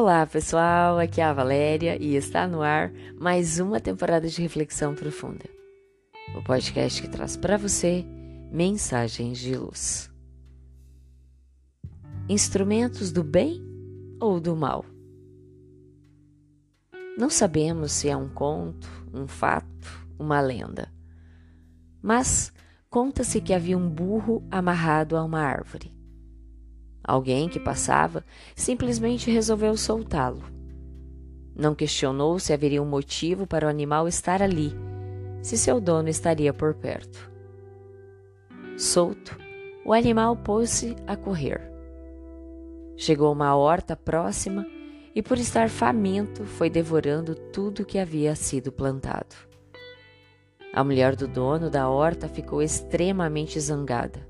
Olá pessoal, aqui é a Valéria e está no ar mais uma temporada de Reflexão Profunda. O podcast que traz para você mensagens de luz. Instrumentos do bem ou do mal? Não sabemos se é um conto, um fato, uma lenda. Mas conta-se que havia um burro amarrado a uma árvore. Alguém que passava simplesmente resolveu soltá-lo. Não questionou se haveria um motivo para o animal estar ali, se seu dono estaria por perto. Solto, o animal pôs-se a correr. Chegou a uma horta próxima e, por estar faminto, foi devorando tudo que havia sido plantado. A mulher do dono da horta ficou extremamente zangada.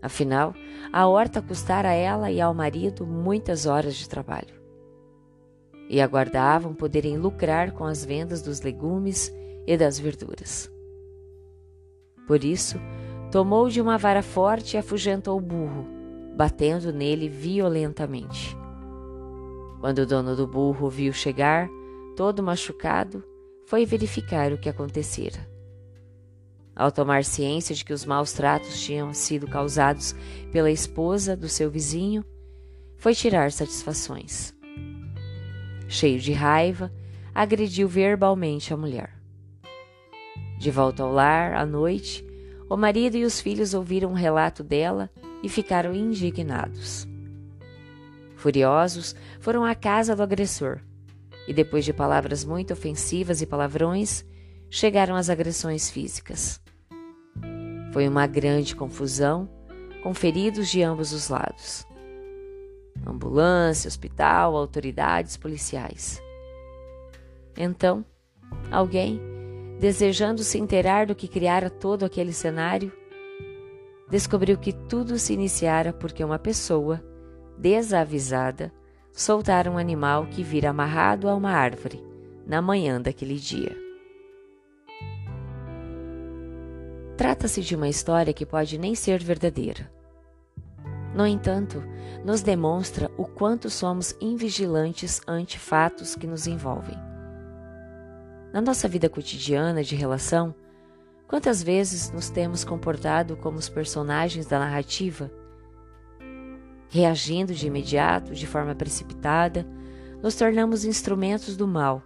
Afinal, a horta custara a ela e ao marido muitas horas de trabalho. E aguardavam poderem lucrar com as vendas dos legumes e das verduras. Por isso, tomou de uma vara forte e afugentou o burro, batendo nele violentamente. Quando o dono do burro viu chegar, todo machucado, foi verificar o que acontecera. Ao tomar ciência de que os maus tratos tinham sido causados pela esposa do seu vizinho, foi tirar satisfações. Cheio de raiva, agrediu verbalmente a mulher. De volta ao lar, à noite, o marido e os filhos ouviram o um relato dela e ficaram indignados. Furiosos, foram à casa do agressor e, depois de palavras muito ofensivas e palavrões, chegaram às agressões físicas. Foi uma grande confusão, com feridos de ambos os lados. Ambulância, hospital, autoridades policiais. Então, alguém, desejando se inteirar do que criara todo aquele cenário, descobriu que tudo se iniciara porque uma pessoa, desavisada, soltara um animal que vira amarrado a uma árvore na manhã daquele dia. Trata-se de uma história que pode nem ser verdadeira. No entanto, nos demonstra o quanto somos invigilantes ante fatos que nos envolvem. Na nossa vida cotidiana de relação, quantas vezes nos temos comportado como os personagens da narrativa? Reagindo de imediato, de forma precipitada, nos tornamos instrumentos do mal,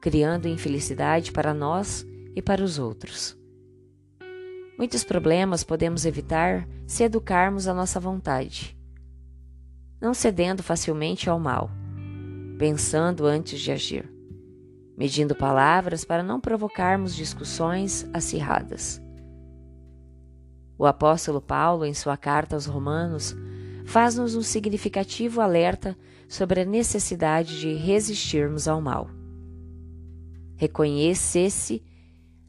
criando infelicidade para nós e para os outros. Muitos problemas podemos evitar se educarmos a nossa vontade, não cedendo facilmente ao mal, pensando antes de agir, medindo palavras para não provocarmos discussões acirradas. O apóstolo Paulo, em sua carta aos Romanos, faz-nos um significativo alerta sobre a necessidade de resistirmos ao mal. Reconhecesse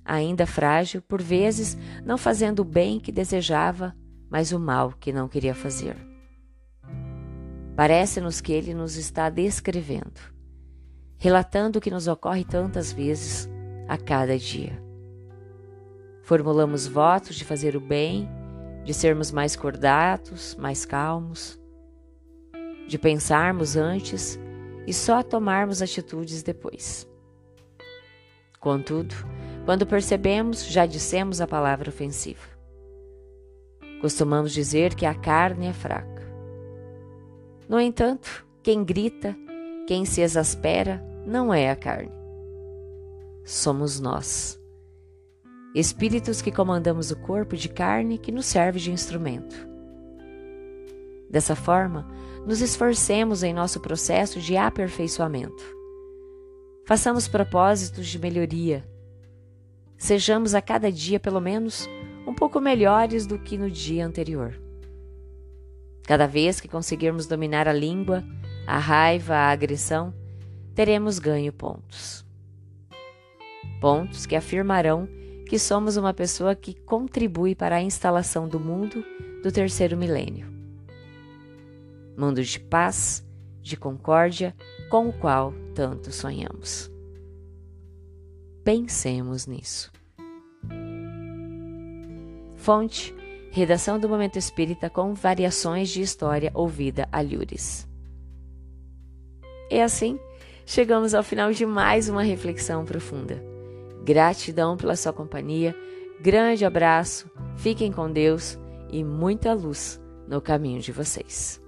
ainda frágil, por vezes não fazendo o bem que desejava, mas o mal que não queria fazer. Parece-nos que ele nos está descrevendo, relatando o que nos ocorre tantas vezes a cada dia. Formulamos votos de fazer o bem, de sermos mais cordatos, mais calmos, de pensarmos antes e só tomarmos atitudes depois. Contudo, quando percebemos, já dissemos a palavra ofensiva. Costumamos dizer que a carne é fraca. No entanto, quem grita, quem se exaspera, não é a carne. Somos nós. Espíritos que comandamos o corpo de carne que nos serve de instrumento. Dessa forma, nos esforcemos em nosso processo de aperfeiçoamento. Façamos propósitos de melhoria Sejamos a cada dia, pelo menos, um pouco melhores do que no dia anterior. Cada vez que conseguirmos dominar a língua, a raiva, a agressão, teremos ganho pontos. Pontos que afirmarão que somos uma pessoa que contribui para a instalação do mundo do terceiro milênio. Mundo de paz, de concórdia, com o qual tanto sonhamos. Pensemos nisso. Fonte: Redação do Momento Espírita com variações de história ouvida a Lures. E assim, chegamos ao final de mais uma reflexão profunda. Gratidão pela sua companhia, grande abraço, fiquem com Deus e muita luz no caminho de vocês.